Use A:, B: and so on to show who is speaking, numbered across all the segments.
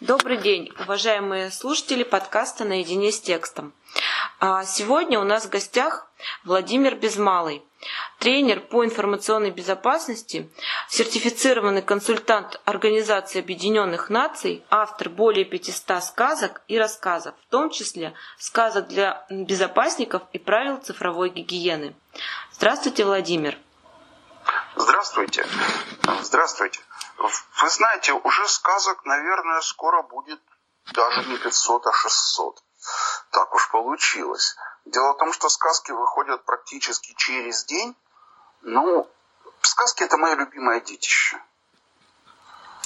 A: Добрый день, уважаемые слушатели подкаста «Наедине с текстом». А сегодня у нас в гостях Владимир Безмалый, тренер по информационной безопасности, сертифицированный консультант Организации Объединенных Наций, автор более 500 сказок и рассказов, в том числе сказок для безопасников и правил цифровой гигиены. Здравствуйте, Владимир.
B: Здравствуйте. Здравствуйте. Вы знаете, уже сказок, наверное, скоро будет даже не 500, а 600. Так уж получилось. Дело в том, что сказки выходят практически через день. Ну, сказки это мое любимое детище.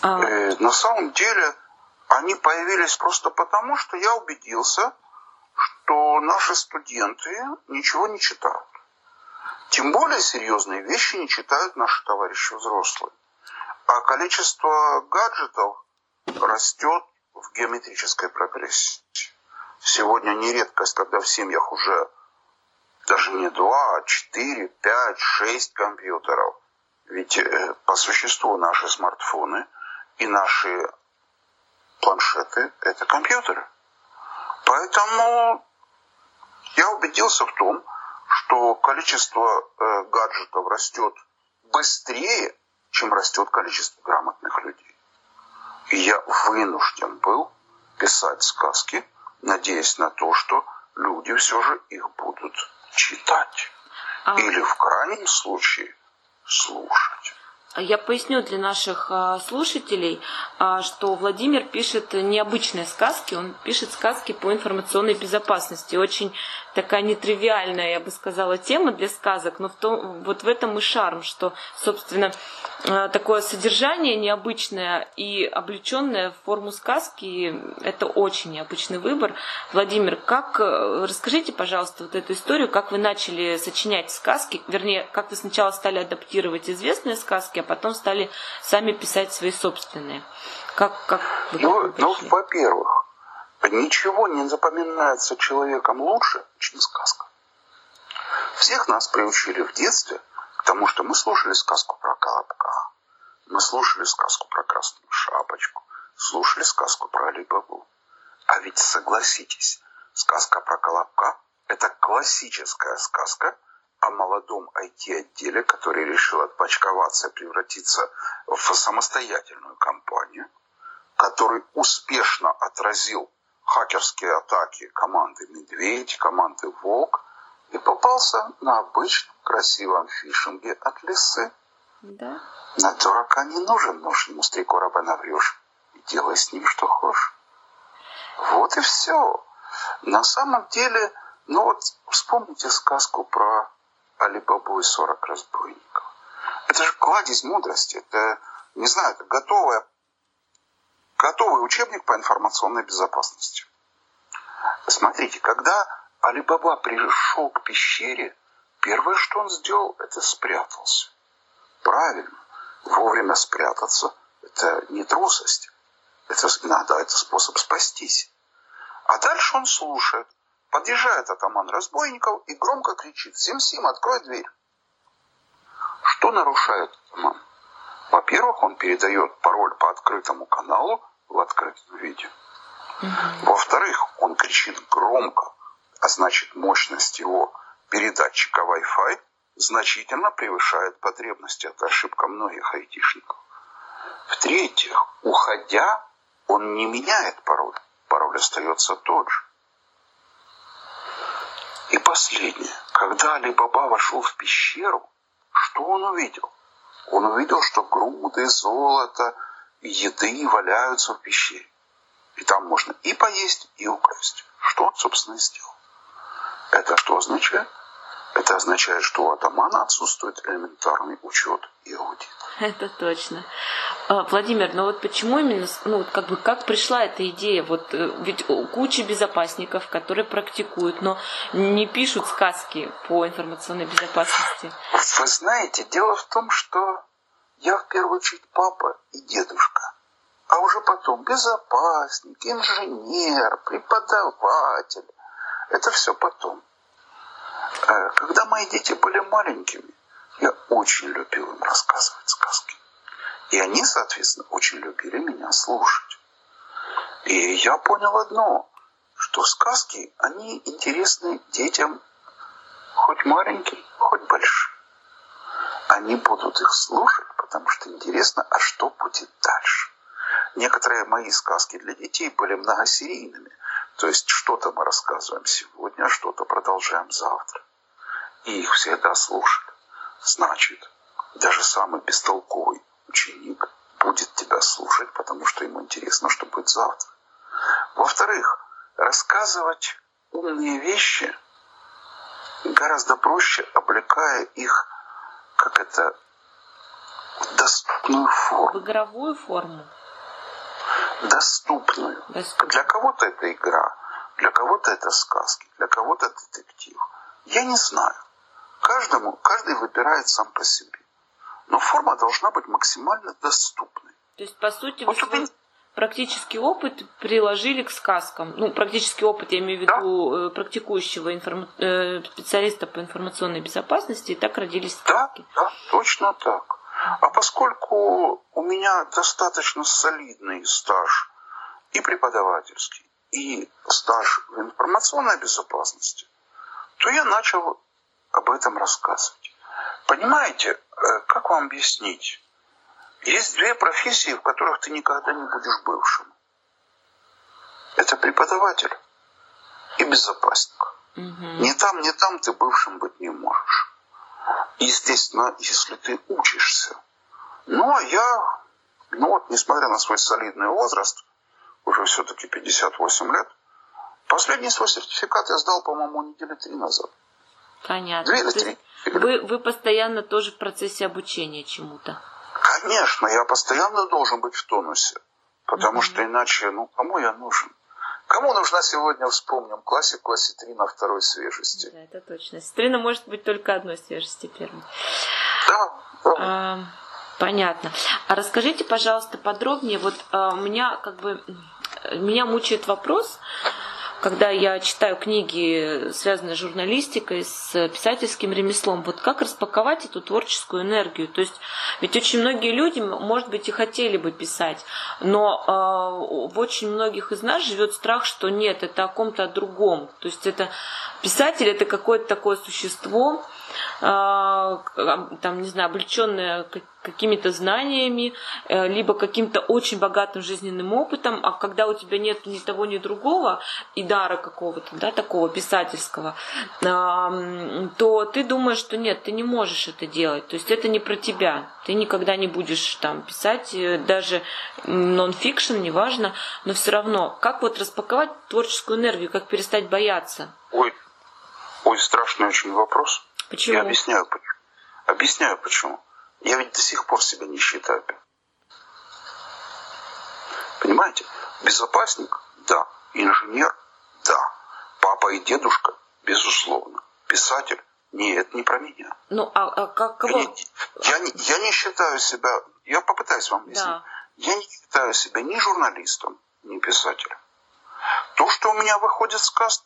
B: А... Э, на самом деле, они появились просто потому, что я убедился, что наши студенты ничего не читают. Тем более серьезные вещи не читают наши товарищи взрослые. А количество гаджетов растет в геометрической прогрессии. Сегодня не редкость, когда в семьях уже даже не два, а четыре, пять, шесть компьютеров. Ведь э, по существу наши смартфоны и наши планшеты – это компьютеры. Поэтому я убедился в том, что количество э, гаджетов растет быстрее, чем растет количество грамотных людей. И я вынужден был писать сказки, надеясь на то, что люди все же их будут читать. А... Или в крайнем случае слушать.
A: Я поясню для наших а, слушателей, а, что Владимир пишет необычные сказки, он пишет сказки по информационной безопасности. Очень такая нетривиальная, я бы сказала, тема для сказок, но в том, вот в этом и шарм, что, собственно, а, такое содержание необычное и облеченное в форму сказки, это очень необычный выбор. Владимир, как, э, расскажите, пожалуйста, вот эту историю, как вы начали сочинять сказки, вернее, как вы сначала стали адаптировать известные сказки, потом стали сами писать свои собственные. Как, как
B: ну, ну, во-первых, ничего не запоминается человеком лучше, чем сказка. Всех нас приучили в детстве к тому, что мы слушали сказку про Колобка, мы слушали сказку про Красную Шапочку, слушали сказку про Алибабу. А ведь согласитесь, сказка про Колобка – это классическая сказка – о молодом IT-отделе, который решил отпочковаться превратиться в самостоятельную компанию, который успешно отразил хакерские атаки команды «Медведь», команды «Волк» и попался на обычном красивом фишинге от лисы. Да. На дурака не нужен нож, ему с три короба наврешь. Делай с ним, что хочешь. Вот и все. На самом деле, ну вот вспомните сказку про Алибабу и 40 разбойников. Это же кладезь мудрости. Это, не знаю, это готовая, готовый учебник по информационной безопасности. Смотрите, когда Алибаба пришел к пещере, первое, что он сделал, это спрятался. Правильно. Вовремя спрятаться – это не трусость. Это надо, это способ спастись. А дальше он слушает. Подъезжает атаман разбойников и громко кричит «Сим-Сим, открой дверь!» Что нарушает атаман? Во-первых, он передает пароль по открытому каналу в открытом виде. Во-вторых, он кричит громко, а значит мощность его передатчика Wi-Fi значительно превышает потребности. Это ошибка многих айтишников. В-третьих, уходя, он не меняет пароль. Пароль остается тот же. И последнее. Когда Али-Баба вошел в пещеру, что он увидел? Он увидел, что груды золота и еды валяются в пещере. И там можно и поесть, и украсть. Что он, собственно, и сделал. Это что означает? Это означает, что у атамана отсутствует элементарный учет и аудит.
A: Это точно. А, Владимир, ну вот почему именно, ну вот как бы как пришла эта идея? Вот э, ведь куча безопасников, которые практикуют, но не пишут сказки по информационной безопасности.
B: Вы знаете, дело в том, что я в первую очередь папа и дедушка, а уже потом безопасник, инженер, преподаватель. Это все потом. Э, когда мои дети были маленькими, Я очень любил им рассказывать сказки. И они, соответственно, очень любили меня слушать. И я понял одно, что сказки, они интересны детям хоть маленьким, хоть большим. Они будут их слушать, потому что интересно, а что будет дальше. Некоторые мои сказки для детей были многосерийными. То есть что-то мы рассказываем сегодня, а что-то продолжаем завтра. И их всегда слушали. Значит, даже самый бестолковый ученик будет тебя слушать, потому что ему интересно, что будет завтра. Во-вторых, рассказывать умные вещи гораздо проще, облекая их, как это, в доступную форму.
A: В игровую форму.
B: Доступную. Доступную. Для кого-то это игра, для кого-то это сказки, для кого-то детектив. Я не знаю. Каждому, каждый выбирает сам по себе. Но форма должна быть максимально доступной.
A: То есть, по сути, вот вы свой практический опыт приложили к сказкам. Ну, практический опыт, я имею в виду да. Э, практикующего информ... Э, специалиста по информационной безопасности, и так родились сказки.
B: Да, да, точно так. А поскольку у меня достаточно солидный стаж и преподавательский, и стаж в информационной безопасности, то я начал об этом рассказывать. Понимаете, э, как вам объяснить? Есть две профессии, в которых ты никогда не будешь бывшим. Это преподаватель и безопасник. Угу. Ни там, ни там ты бывшим быть не можешь. Естественно, если ты учишься. Ну, а я, ну вот, несмотря на свой солидный возраст, уже все-таки 58 лет, последний свой сертификат я сдал, по-моему, недели три назад.
A: Понятно. Две или три. Вы, вы постоянно тоже в процессе обучения чему-то?
B: Конечно, я постоянно должен быть в тонусе. Потому mm-hmm. что иначе, ну, кому я нужен? Кому нужна сегодня, вспомним, классику осетрина второй свежести?
A: Да, это точно. Осетрина может быть только одной свежести первой.
B: Да, да.
A: А, понятно. А расскажите, пожалуйста, подробнее. Вот а, у меня как бы меня мучает вопрос, когда я читаю книги, связанные с журналистикой, с писательским ремеслом, вот как распаковать эту творческую энергию? То есть, ведь очень многие люди, может быть, и хотели бы писать, но э, в очень многих из нас живет страх, что нет, это о ком-то о другом. То есть, это писатель это какое-то такое существо, там, не знаю, облеченная какими-то знаниями, э, либо каким-то очень богатым жизненным опытом, а когда у тебя нет ни того, ни другого, и дара какого-то, да, такого писательского, то ты думаешь, что нет, ты не можешь это делать. То есть это не про тебя. Ты никогда не будешь там писать, э, даже нон-фикшн, неважно, но все равно, как вот распаковать творческую энергию, как перестать бояться?
B: Ой, ой, страшный очень вопрос.
A: Почему?
B: Я объясняю, почему. Объясняю почему. Я ведь до сих пор себя не считаю. Понимаете? Безопасник? Да. Инженер? Да. Папа и дедушка? Безусловно. Писатель? Нет, не про меня.
A: Ну, а, а как кого?
B: Я, я, не, я не считаю себя, я попытаюсь вам объяснить. Да. Я не считаю себя ни журналистом, ни писателем. То, что у меня выходит ну,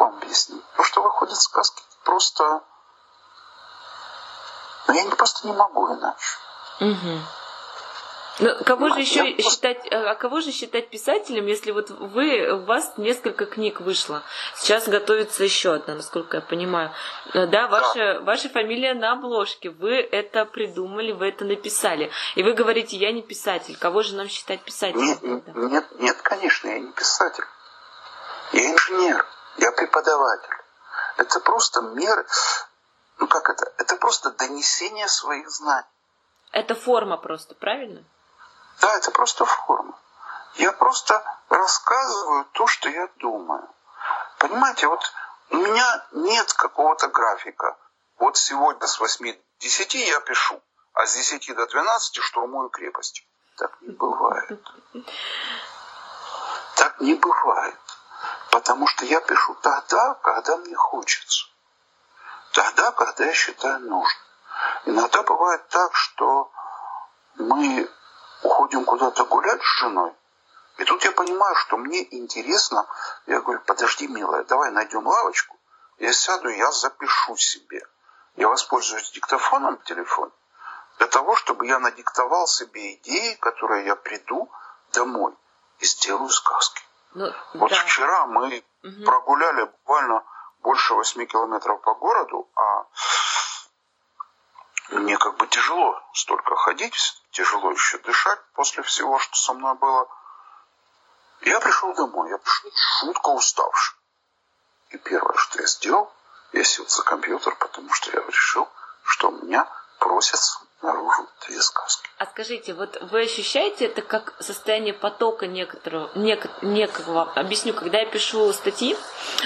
B: вам объяснить? То, что выходит сказки, просто... Ну, я просто не могу иначе.
A: Угу. Ну, кого же еще я считать, а кого же считать писателем, если вот вы, у вас несколько книг вышло? Сейчас готовится еще одна, насколько я понимаю. Э, да, ваша, да. ваша фамилия на обложке. Вы это придумали, вы это написали. И вы говорите, я не писатель. Кого же нам считать писателем?
B: Нет, нет, нет, конечно, я не писатель. Я инженер. Я преподаватель. Это просто мер, ну как это? Это просто донесение своих знаний.
A: Это форма просто, правильно?
B: Да, это просто форма. Я просто рассказываю то, что я думаю. Понимаете, вот у меня нет какого-то графика. Вот сегодня с 8 до 10 я пишу, а с 10 до 12 штурмую крепость. Так не бывает. Так не бывает. Потому что я пишу тогда, когда мне хочется. Тогда, когда я считаю нужным. Иногда бывает так, что мы уходим куда-то гулять с женой, и тут я понимаю, что мне интересно. Я говорю, подожди, милая, давай найдем лавочку. Я сяду, я запишу себе. Я воспользуюсь диктофоном в телефоне для того, чтобы я надиктовал себе идеи, которые я приду домой и сделаю сказки. Ну, вот да. вчера мы угу. прогуляли буквально больше восьми километров по городу, а мне как бы тяжело столько ходить, тяжело еще дышать после всего, что со мной было. Я пришел домой, я пришел жутко уставший. И первое, что я сделал, я сел за компьютер, потому что я решил, что у меня просятся наружу две сказки.
A: А скажите, вот вы ощущаете это как состояние потока некоторого, нек, некого? Объясню, когда я пишу статьи,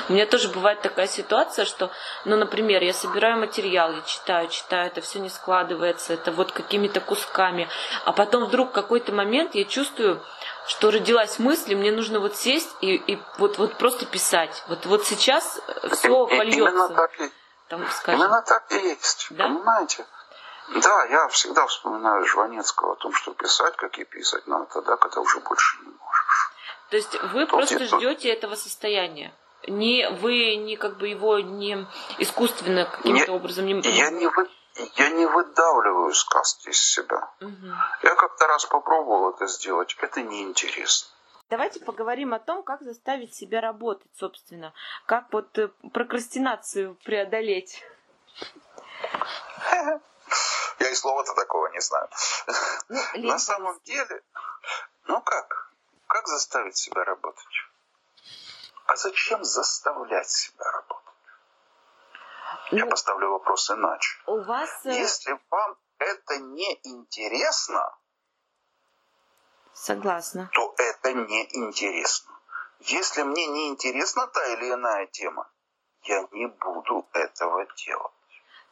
A: у меня тоже бывает такая ситуация, что, ну, например, я собираю материал, я читаю, читаю, это все не складывается, это вот какими-то кусками, а потом вдруг в какой-то момент я чувствую, что родилась мысль, и мне нужно вот сесть и, и вот, вот просто писать. Вот, вот сейчас все польется. Именно
B: так и, Там, скажем. Именно так и есть, да? понимаете? Да, я всегда вспоминаю Жванецкого о том, что писать, как и писать надо тогда, когда уже больше не можешь.
A: То есть вы Тут просто это... ждете этого состояния? Не, вы не как бы его не искусственно каким-то образом не...
B: Я не, вы, я не выдавливаю сказки из себя. Угу. Я как-то раз попробовал это сделать, это неинтересно.
A: Давайте поговорим о том, как заставить себя работать, собственно. Как вот э, прокрастинацию преодолеть.
B: Я и слова-то такого не знаю. Ну, На самом деле, ну как? Как заставить себя работать? А зачем заставлять себя работать? Я ну, поставлю вопрос иначе.
A: У вас...
B: Э, Если вам это не интересно,
A: Согласна.
B: то это не интересно. Если мне не интересна та или иная тема, я не буду этого делать.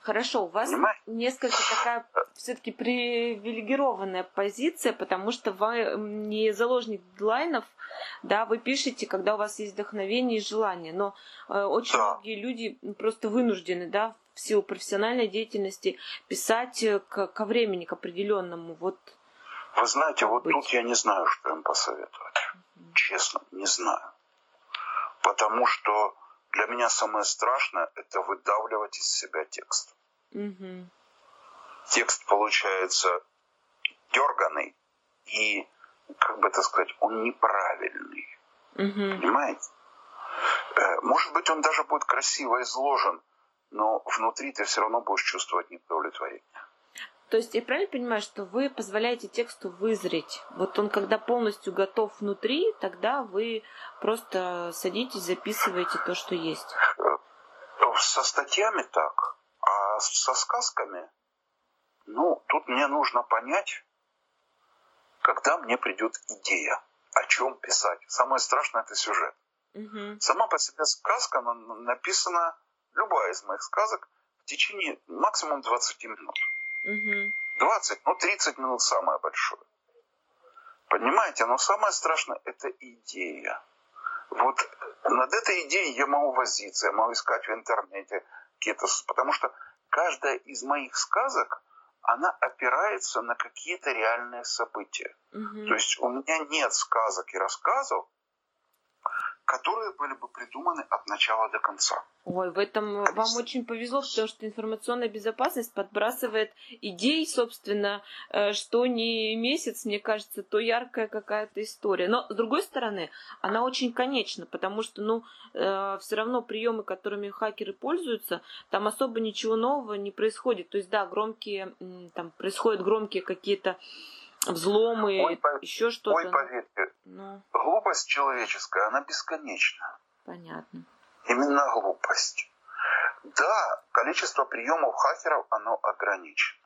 A: Хорошо, у вас Понимаете? несколько такая все-таки привилегированная позиция, потому что вы не заложник дедлайнов, да, вы пишете, когда у вас есть вдохновение и желание, но э, очень да. многие люди просто вынуждены, да, в силу профессиональной деятельности писать э, к, ко времени, к определенному. Вот.
B: Вы знаете, вот быть. тут я не знаю, что им посоветовать. Угу. Честно, не знаю. Потому что для меня самое страшное – это выдавливать из себя текст. Угу. Текст получается дерганый и, как бы это сказать, он неправильный. Угу. Понимаете? Э, может быть, он даже будет красиво изложен, но внутри ты все равно будешь чувствовать неудовлетворение.
A: То есть я правильно понимаю, что вы позволяете тексту вызреть? Вот он когда полностью готов внутри, тогда вы просто садитесь, записываете то, что есть. Э,
B: со статьями так, а со сказками, ну, тут мне нужно понять, когда мне придет идея, о чем писать. Самое страшное это сюжет. Угу. Сама по себе сказка написана, любая из моих сказок, в течение максимум 20 минут. Угу. 20, ну 30 минут самое большое. Понимаете, но самое страшное это идея. Вот над этой идеей я могу возиться, я могу искать в интернете какие-то... Потому что каждая из моих сказок, она опирается на какие-то реальные события. Угу. То есть у меня нет сказок и рассказов, которые были бы придуманы от начала до конца.
A: Ой, в этом вам очень повезло, потому что информационная безопасность подбрасывает идей, собственно, э, что не месяц, мне кажется, то яркая какая-то история. Но, с другой стороны, она очень конечна, потому что, ну, э, все равно приемы, которыми хакеры пользуются, там особо ничего нового не происходит. То есть, да, громкие, там происходят громкие какие-то взломы, ой, еще что-то.
B: Ой, поверьте. Ну. глупость человеческая, она бесконечна.
A: Понятно.
B: Именно глупость. Да, количество приемов хакеров, оно ограничено.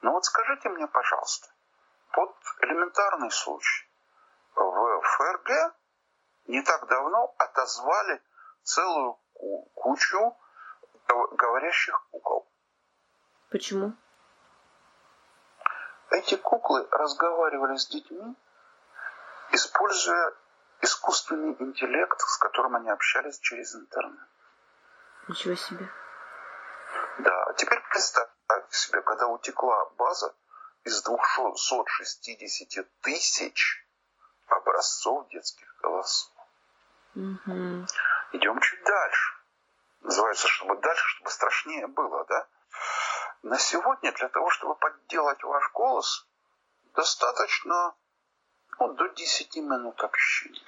B: Но вот скажите мне, пожалуйста, вот элементарный случай. В ФРГ не так давно отозвали целую кучу говорящих кукол.
A: Почему?
B: Эти куклы разговаривали с детьми, используя искусственный интеллект, с которым они общались через интернет.
A: Ничего себе.
B: Да, а теперь представьте себе, когда утекла база из 260 тысяч образцов детских голосов. Угу. Идем чуть дальше. Называется, чтобы дальше, чтобы страшнее было, да? На сегодня для того, чтобы подделать ваш голос, достаточно ну, до 10 минут общения.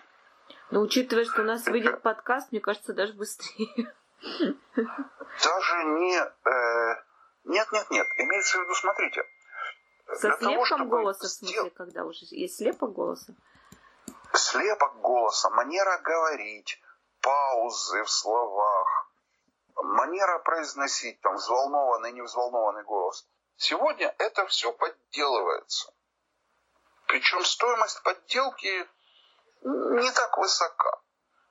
A: Но учитывая, что у нас выйдет подкаст, мне кажется, даже быстрее.
B: Даже не... Э, нет, нет, нет. Имеется в виду, смотрите.
A: Со слепком того, голоса, в смысле, когда уже есть слепок голоса?
B: Слепок голоса, манера говорить, паузы в словах, манера произносить, там, взволнованный, невзволнованный голос. Сегодня это все подделывается. Причем стоимость подделки не так высока.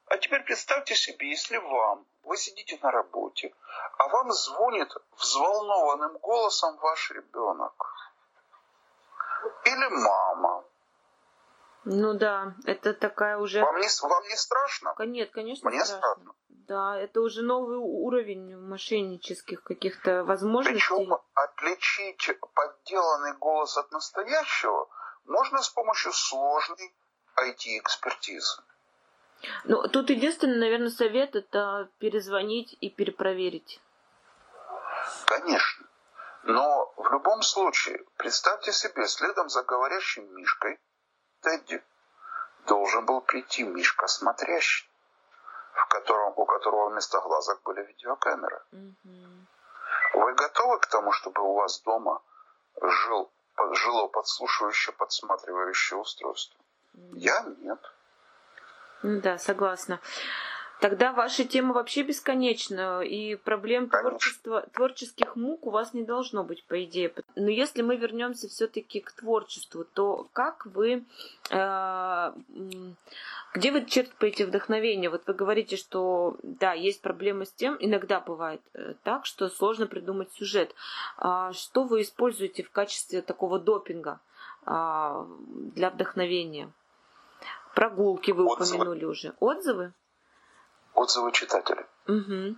B: А теперь представьте себе, если вам, вы сидите на работе, а вам звонит взволнованным голосом ваш ребенок. Или мама.
A: Ну да, это такая уже...
B: Вам не, вам не страшно?
A: Нет, конечно,
B: Мне страшно. страшно.
A: Да, это уже новый уровень мошеннических каких-то возможностей.
B: Причем отличить подделанный голос от настоящего можно с помощью сложной IT-экспертизы.
A: Ну, тут единственный, наверное, совет это перезвонить и перепроверить.
B: Конечно. Но в любом случае, представьте себе, следом за говорящим Мишкой Тедди должен был прийти Мишка смотрящий, в котором, у которого вместо глазок были видеокамеры. Угу. Вы готовы к тому, чтобы у вас дома жил, жило подслушивающее, подсматривающее устройство? Угу. Я нет.
A: Да, согласна. Тогда ваша тема вообще бесконечна, и проблем творчества, творческих мук у вас не должно быть, по идее. Но если мы вернемся все-таки к творчеству, то как вы, э, где вы черпаете вдохновение? Вот вы говорите, что да, есть проблемы с тем, иногда бывает э, так, что сложно придумать сюжет. А что вы используете в качестве такого допинга а, для вдохновения? Прогулки вы Отзывы. упомянули уже. Отзывы?
B: Отзывы читателей. Угу.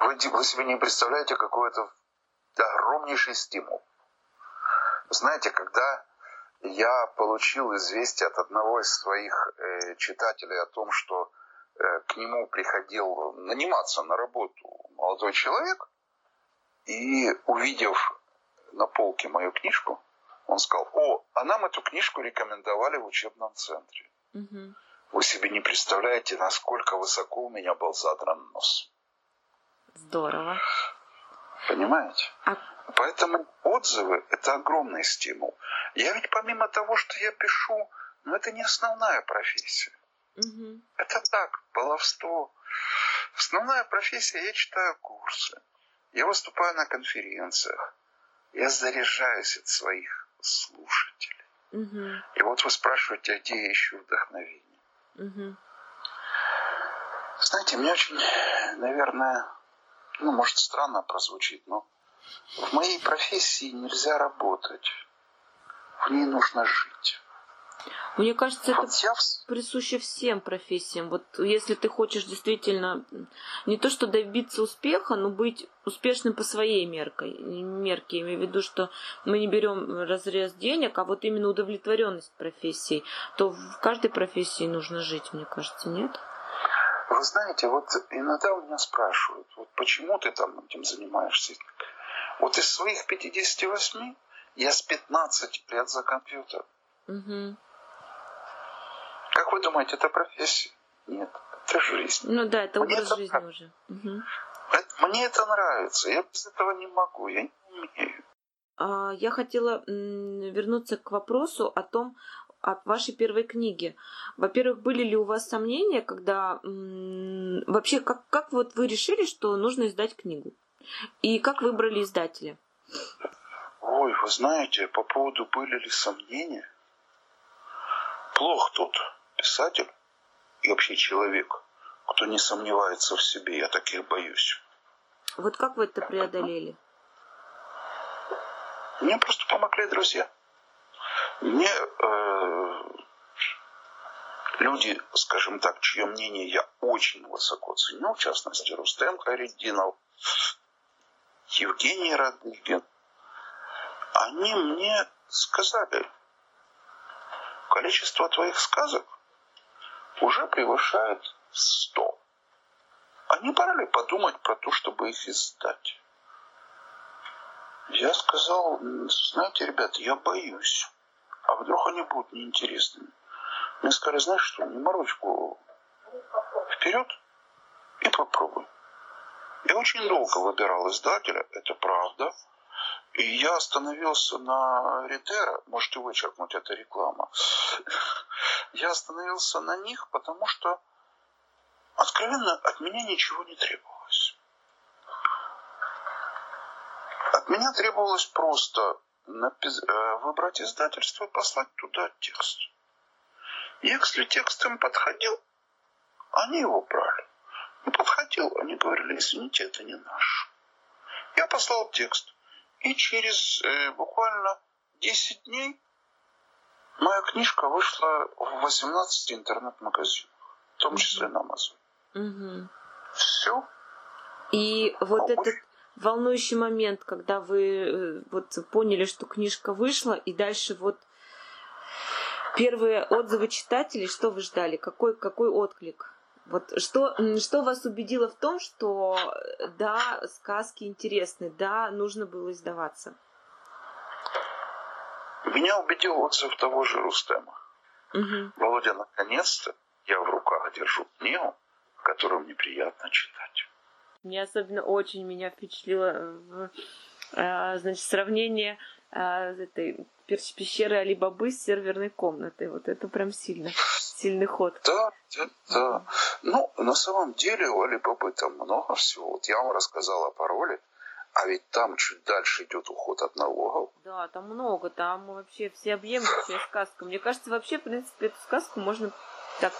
B: Вы, вы себе не представляете, какой это огромнейший стимул. Знаете, когда я получил известие от одного из своих э, читателей о том, что э, к нему приходил наниматься на работу молодой человек, и увидев на полке мою книжку, он сказал, о, а нам эту книжку рекомендовали в учебном центре. Угу. Вы себе не представляете, насколько высоко у меня был задран нос.
A: Здорово.
B: Понимаете? А... Поэтому отзывы – это огромный стимул. Я ведь помимо того, что я пишу, но это не основная профессия. Угу. Это так, баловство. Основная профессия – я читаю курсы. Я выступаю на конференциях. Я заряжаюсь от своих слушателей. Угу. И вот вы спрашиваете, а где я ищу вдохновение? Угу. Знаете, мне очень, наверное, ну, может, странно прозвучит, но в моей профессии нельзя работать. В ней нужно жить.
A: Мне кажется, это присуще всем профессиям. Вот если ты хочешь действительно не то что добиться успеха, но быть успешным по своей меркой, мерке, имею в виду, что мы не берем разрез денег, а вот именно удовлетворенность профессией, то в каждой профессии нужно жить, мне кажется, нет?
B: Вы знаете, вот иногда у меня спрашивают, вот почему ты там этим занимаешься? Вот из своих 58 я с 15 лет за компьютер. Угу. Как вы думаете, это профессия? Нет, это жизнь.
A: Ну да, это образ это жизни уже. Угу.
B: Мне это нравится, я без этого не могу, я не умею.
A: А, я хотела вернуться к вопросу о том, от вашей первой книги. Во-первых, были ли у вас сомнения, когда вообще как, как вот вы решили, что нужно издать книгу? И как выбрали издателя?
B: Ой, вы знаете, по поводу были ли сомнения? Плох тут писатель и вообще человек, кто не сомневается в себе. Я таких боюсь.
A: Вот как вы это преодолели?
B: Мне просто помогли друзья. Мне э, люди, скажем так, чье мнение я очень высоко ценю, в частности, Рустем Хариддинов, Евгений Радыгин, они мне сказали, количество твоих сказок уже превышает 100. а не пора ли подумать про то, чтобы их издать? Я сказал, знаете, ребята, я боюсь. А вдруг они будут неинтересными? Мне сказали, знаешь что, не морочь голову. Вперед и попробуй. Я очень долго выбирал издателя, это правда. И я остановился на Ридера, можете вычеркнуть это реклама. Я остановился на них, потому что откровенно от меня ничего не требовалось. От меня требовалось просто. Э, выбрать издательство и послать туда текст. Если текст им подходил, они его брали. Не подходил, они говорили, извините, это не наш. Я послал текст. И через э, буквально 10 дней моя книжка вышла в 18 интернет-магазинах, в том числе на Amazon.
A: Угу.
B: Все.
A: И вот этот волнующий момент, когда вы э, вот поняли, что книжка вышла, и дальше вот первые отзывы читателей, что вы ждали? Какой, какой отклик? Вот что, что вас убедило в том, что да, сказки интересны, да, нужно было издаваться?
B: Меня убедил отзыв того же Рустема. Угу. Володя, наконец-то я в руках держу книгу, которую мне приятно читать.
A: Мне особенно очень меня впечатлило э, значит, сравнение э, этой пещеры Алибабы с серверной комнатой. Вот это прям сильно, сильный ход.
B: Да, да, да. Ну, на самом деле у Алибабы там много всего. Вот я вам рассказал о пароле, а ведь там чуть дальше идет уход от налогов.
A: Да, там много, там вообще всеобъемлющая сказка. Мне кажется, вообще, в принципе, эту сказку можно так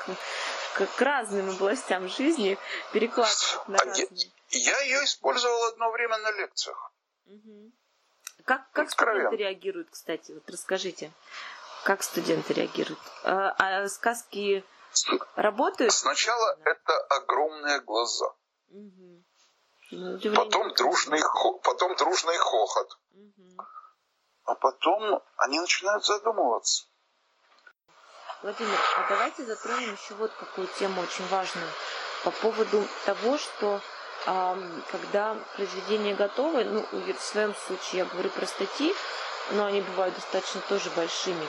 A: к, к разным областям жизни перекладывать на а разные.
B: Я, я ее использовал одно время на лекциях.
A: Угу. Как, как студенты реагируют, кстати? Вот расскажите, как студенты реагируют? А, а сказки работают?
B: Сначала это огромные глаза. Угу. Ну, потом, дружный, потом дружный хохот. Угу. А потом они начинают задумываться.
A: Владимир, а давайте затронем еще вот какую тему очень важную по поводу того, что когда произведения готовы, ну, в своем случае я говорю про статьи, но они бывают достаточно тоже большими.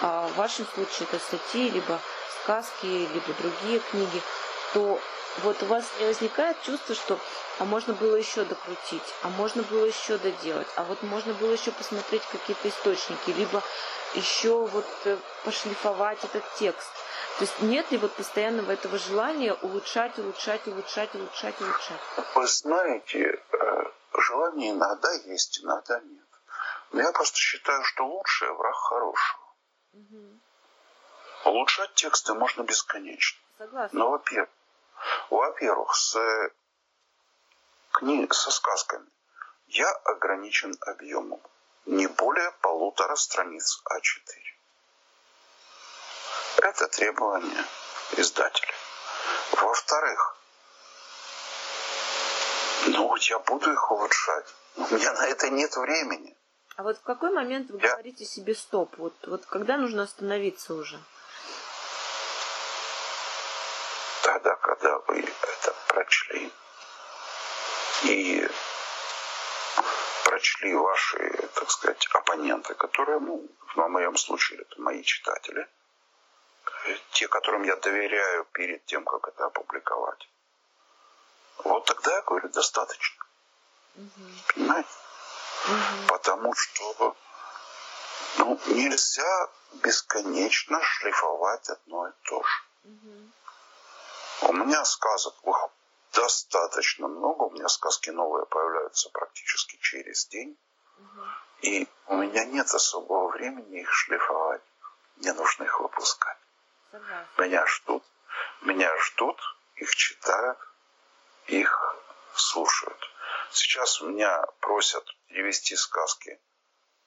A: А в вашем случае это статьи, либо сказки, либо другие книги, то вот у вас не возникает чувство, что а можно было еще докрутить, а можно было еще доделать, а вот можно было еще посмотреть какие-то источники, либо еще вот э, пошлифовать этот текст. То есть нет ли вот постоянного этого желания улучшать, улучшать, улучшать, улучшать, улучшать?
B: Вы знаете, э, желание иногда есть, иногда нет. Но я просто считаю, что лучшее враг хорошего. Угу. Улучшать тексты можно бесконечно.
A: Согласна.
B: Но, во-первых, во-первых, с книг, со сказками я ограничен объемом. Не более полутора страниц А4. Это требование издателя. Во-вторых, ну, я буду их улучшать. У меня на это нет времени.
A: А вот в какой момент вы я... говорите себе стоп? Вот, вот когда нужно остановиться уже?
B: Тогда, когда вы это прочли и прочли ваши, так сказать, оппоненты, которые, ну, в моем случае, это мои читатели – те, которым я доверяю перед тем, как это опубликовать. Вот тогда я говорю, достаточно. Угу. Понимаете? Угу. Потому что ну, нельзя бесконечно шлифовать одно и то же. Угу. У меня сказок достаточно много. У меня сказки новые появляются практически через день. Угу. И у меня нет особого времени их шлифовать. Мне нужно их выпускать. Меня ждут, меня ждут, их читают, их слушают. Сейчас меня просят перевести сказки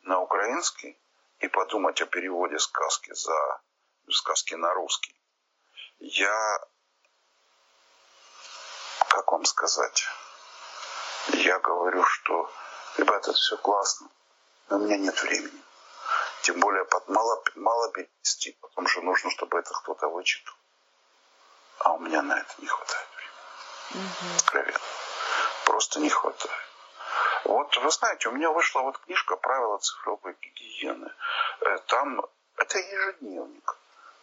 B: на украинский и подумать о переводе сказки за сказки на русский. Я, как вам сказать, я говорю, что, ребята, это все классно, но у меня нет времени. Тем более под мало, мало перевести. Потом же нужно, чтобы это кто-то вычитал. А у меня на это не хватает времени. Откровенно. Просто не хватает. Вот вы знаете, у меня вышла вот книжка «Правила цифровой гигиены». Э, там это ежедневник.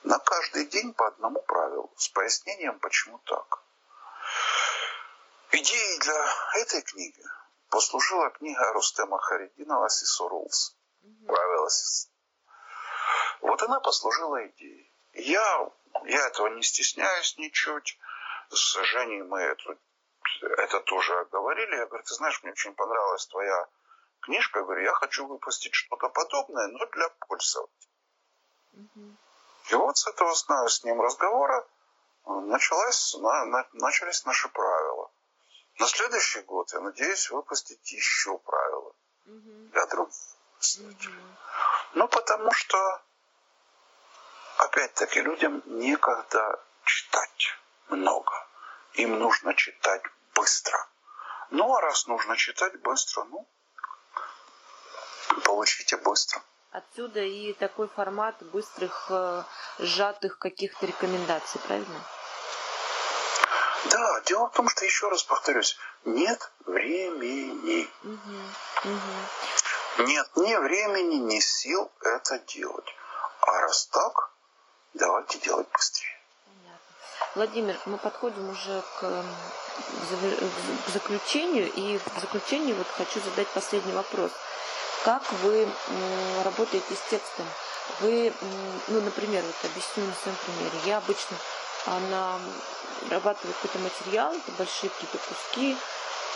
B: На каждый день по одному правилу, с пояснением, почему так. Идеей для этой книги послужила книга Рустема Харидинова «Сисо Рулс». Правила. Вот она послужила идеей. Я, я этого не стесняюсь ничуть. С Женей мы это, это тоже говорили. Я говорю, ты знаешь, мне очень понравилась твоя книжка. Я говорю, я хочу выпустить что-то подобное, но для пользователей. Угу. И вот с этого с ним разговора началась, на, на, начались наши правила. На следующий год я надеюсь выпустить еще правила угу. для других пользователей. Угу. Ну, потому что, опять-таки, людям некогда читать много. Им нужно читать быстро. Ну, а раз нужно читать быстро, ну, получите быстро.
A: Отсюда и такой формат быстрых, э, сжатых каких-то рекомендаций, правильно?
B: Да, дело в том, что, еще раз повторюсь, нет времени. Угу, угу. Нет ни времени, ни сил это делать. А раз так, давайте делать быстрее.
A: Владимир, мы подходим уже к, к заключению, и в заключении вот хочу задать последний вопрос. Как вы работаете с текстом? Вы, ну, например, вот объясню на своем примере. Я обычно она обрабатывает какой-то материал, это большие какие-то куски,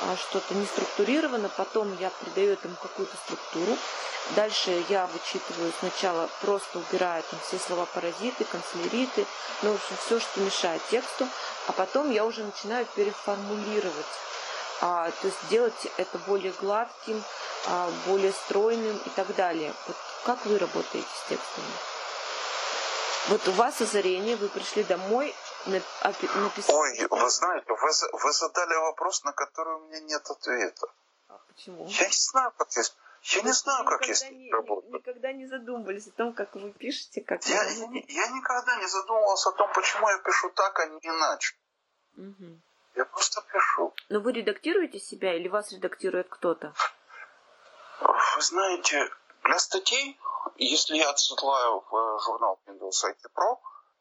A: а, что-то не структурировано, потом я придаю этому какую-то структуру. Дальше я вычитываю сначала, просто убираю там все слова паразиты, канцеляриты, ну, в общем, все, что мешает тексту, а потом я уже начинаю переформулировать а, то есть делать это более гладким, а, более стройным и так далее. Вот как вы работаете с текстами? Вот у вас озарение, вы пришли домой, написали...
B: Ой, вы знаете, вы, вы задали вопрос, на который у меня нет ответа.
A: А почему?
B: Я не знаю, как я, я не знаю, как я с
A: ним работаю. Никогда не задумывались о том, как вы пишете, как
B: я, вы... я, я никогда не задумывался о том, почему я пишу так, а не иначе. Угу. Я просто пишу.
A: Но вы редактируете себя или вас редактирует кто-то?
B: Вы знаете, для статей, если я отсылаю в э, журнал Windows IT Pro,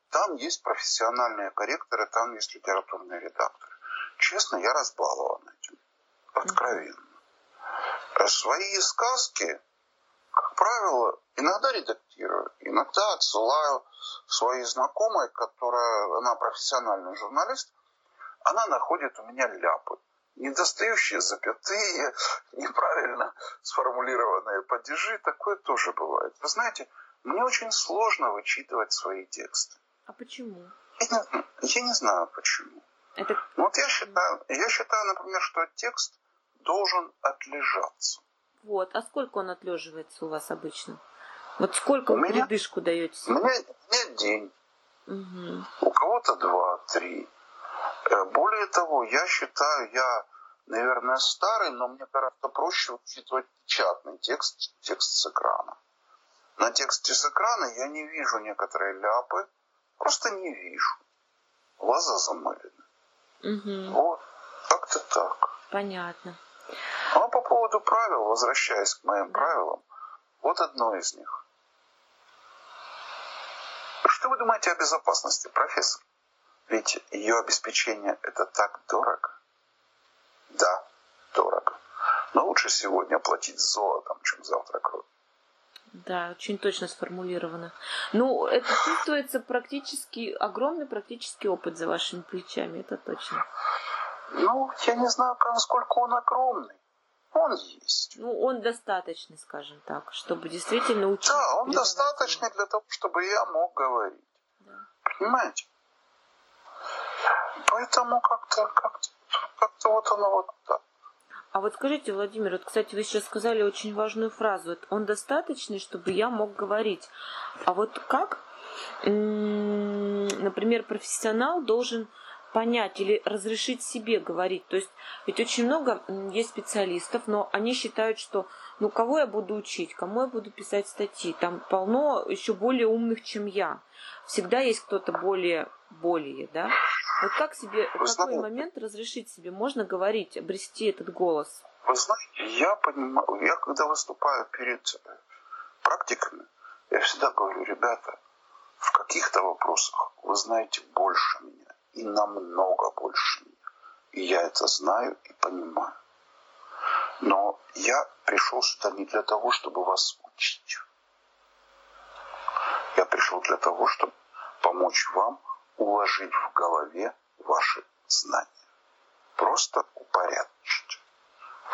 B: там есть профессиональные корректоры, там есть литературные редакторы. Честно, я разбалован этим. Откровенно. Mm-hmm. Свои сказки, как правило, иногда редактирую, иногда отсылаю своей знакомой, которая, она профессиональный журналист, она находит у меня ляпы. Недостающие запятые, неправильно сформулированные падежи, такое тоже бывает. Вы знаете, мне очень сложно вычитывать свои тексты.
A: А почему?
B: Я не, я не знаю почему. Это... Ну, вот я считаю, я считаю, например, что текст должен отлежаться.
A: Вот, а сколько он отлеживается у вас обычно? Вот сколько вы передышку даете?
B: У меня, у меня день. Угу. У кого-то два, три. Э, более того, я считаю, я, наверное, старый, но мне гораздо проще учитывать печатный текст, текст с экрана. На тексте с экрана я не вижу некоторые ляпы, просто не вижу. Глаза замылены. Угу. Вот, как-то так.
A: Понятно.
B: А по поводу правил, возвращаясь к моим правилам, вот одно из них. Что вы думаете о безопасности, профессор? Ведь ее обеспечение это так дорого. Да, дорого. Но лучше сегодня платить золотом, чем завтра кровью.
A: Да, очень точно сформулировано. Ну, это чувствуется практически, огромный практический опыт за вашими плечами, это точно.
B: Ну, я не знаю, насколько он огромный. Он есть.
A: Ну, он достаточный, скажем так, чтобы действительно учиться.
B: Да, он достаточный для того, чтобы я мог говорить. Да. Понимаете? Поэтому как-то как-то как-то вот оно вот так.
A: А вот скажите, Владимир, вот, кстати, вы сейчас сказали очень важную фразу. Вот он достаточный, чтобы я мог говорить. А вот как, например, профессионал должен понять или разрешить себе говорить. То есть ведь очень много есть специалистов, но они считают, что ну кого я буду учить, кому я буду писать статьи. Там полно еще более умных, чем я. Всегда есть кто-то более, более, да? Вот как себе, в какой момент разрешить себе, можно говорить, обрести этот голос?
B: Вы знаете, я понимаю, я когда выступаю перед практиками, я всегда говорю, ребята, в каких-то вопросах вы знаете больше меня, и намного больше меня. И я это знаю и понимаю. Но я пришел сюда не для того, чтобы вас учить. Я пришел для того, чтобы помочь вам уложить в голове ваши знания. Просто упорядочить.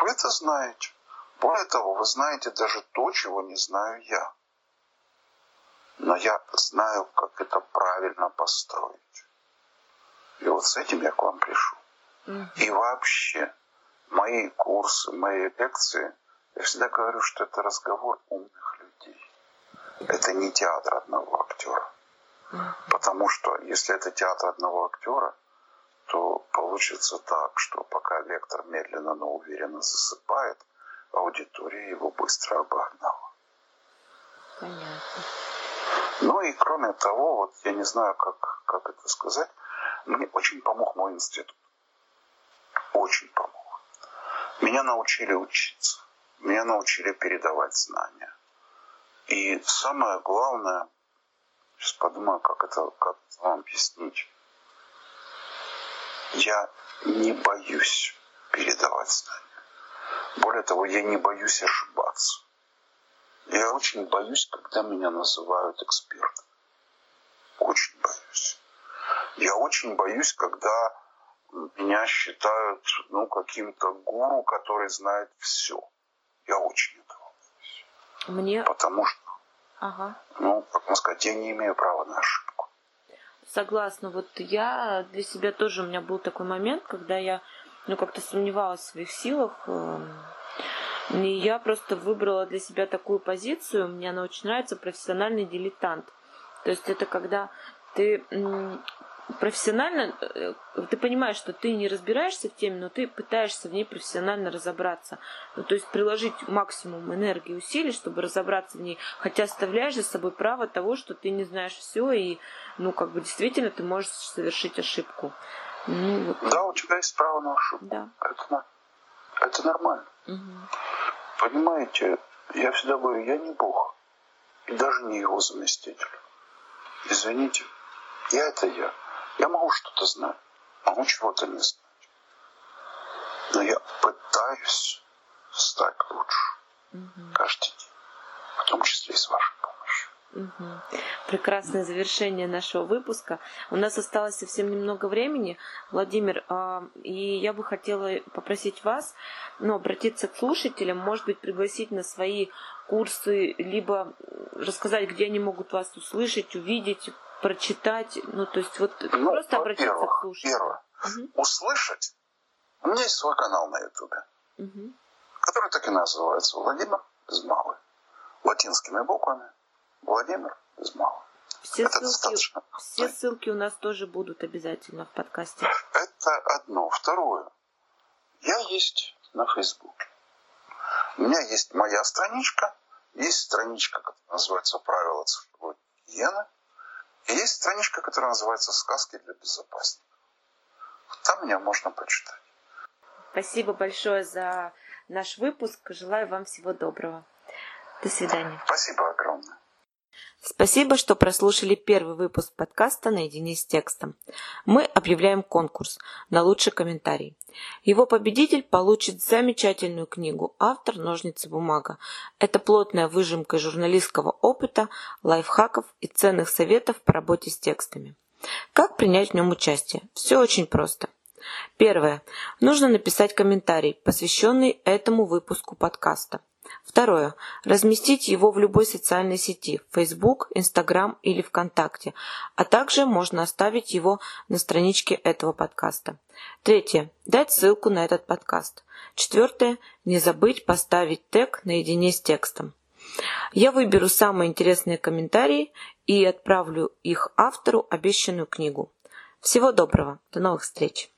B: Вы это знаете. Более того, вы знаете даже то, чего не знаю я. Но я знаю, как это правильно построить. И вот с этим я к вам пришел. И вообще, мои курсы, мои лекции, я всегда говорю, что это разговор умных людей. Это не театр одного актера. Потому что если это театр одного актера, то получится так, что пока лектор медленно, но уверенно засыпает, аудитория его быстро обогнала.
A: Понятно.
B: Ну и кроме того, вот я не знаю, как, как это сказать, мне очень помог мой институт. Очень помог. Меня научили учиться. Меня научили передавать знания. И самое главное, сейчас подумаю, как это, как вам объяснить. Я не боюсь передавать знания. Более того, я не боюсь ошибаться. Я очень боюсь, когда меня называют экспертом. Очень боюсь. Я очень боюсь, когда меня считают ну, каким-то гуру, который знает все. Я очень этого боюсь.
A: Мне...
B: Потому что,
A: ага.
B: ну, как можно сказать, я не имею права на ошибку.
A: Согласна. Вот я для себя тоже, у меня был такой момент, когда я ну, как-то сомневалась в своих силах. Эм, и я просто выбрала для себя такую позицию. Мне она очень нравится, профессиональный дилетант. То есть это когда ты профессионально, э, ты понимаешь, что ты не разбираешься в теме, но ты пытаешься в ней профессионально разобраться. Ну, то есть приложить максимум энергии и усилий, чтобы разобраться в ней, хотя оставляешь за собой право того, что ты не знаешь все, и, ну, как бы действительно ты можешь совершить ошибку.
B: Ну, вот. Да, у тебя есть право на ошибку.
A: Да.
B: Это, это нормально.
A: Угу.
B: Понимаете, я всегда говорю, я не Бог. И даже не его заместитель. Извините, я это я. Я могу что-то знать, могу чего-то не знать. Но я пытаюсь стать лучше угу. каждый день, в том числе и с вашей помощью.
A: Угу. Прекрасное завершение нашего выпуска. У нас осталось совсем немного времени, Владимир, а, и я бы хотела попросить вас ну, обратиться к слушателям, может быть, пригласить на свои курсы, либо рассказать, где они могут вас услышать, увидеть, прочитать, ну, то есть вот ну, просто обратиться к слушателям.
B: Первое, угу. услышать. У меня есть свой канал на Ютубе, угу. который так и называется Владимир Безмалый. Латинскими буквами Владимир Безмалый.
A: Все это ссылки, все ссылки у нас тоже будут обязательно в подкасте.
B: Это одно. Второе. Я есть на Фейсбуке. У меня есть моя страничка, есть страничка, которая называется «Правила цифровой гигиены». И есть страничка, которая называется «Сказки для безопасников». Там меня можно почитать.
A: Спасибо большое за наш выпуск. Желаю вам всего доброго. До свидания.
B: Спасибо огромное.
A: Спасибо, что прослушали первый выпуск подкаста «Наедине с текстом». Мы объявляем конкурс на лучший комментарий. Его победитель получит замечательную книгу «Автор. Ножницы. Бумага». Это плотная выжимка журналистского опыта, лайфхаков и ценных советов по работе с текстами. Как принять в нем участие? Все очень просто. Первое. Нужно написать комментарий, посвященный этому выпуску подкаста. Второе. Разместить его в любой социальной сети – Facebook, Instagram или ВКонтакте, а также можно оставить его на страничке этого подкаста. Третье. Дать ссылку на этот подкаст. Четвертое. Не забыть поставить тег наедине с текстом. Я выберу самые интересные комментарии и отправлю их автору обещанную книгу. Всего доброго. До новых встреч.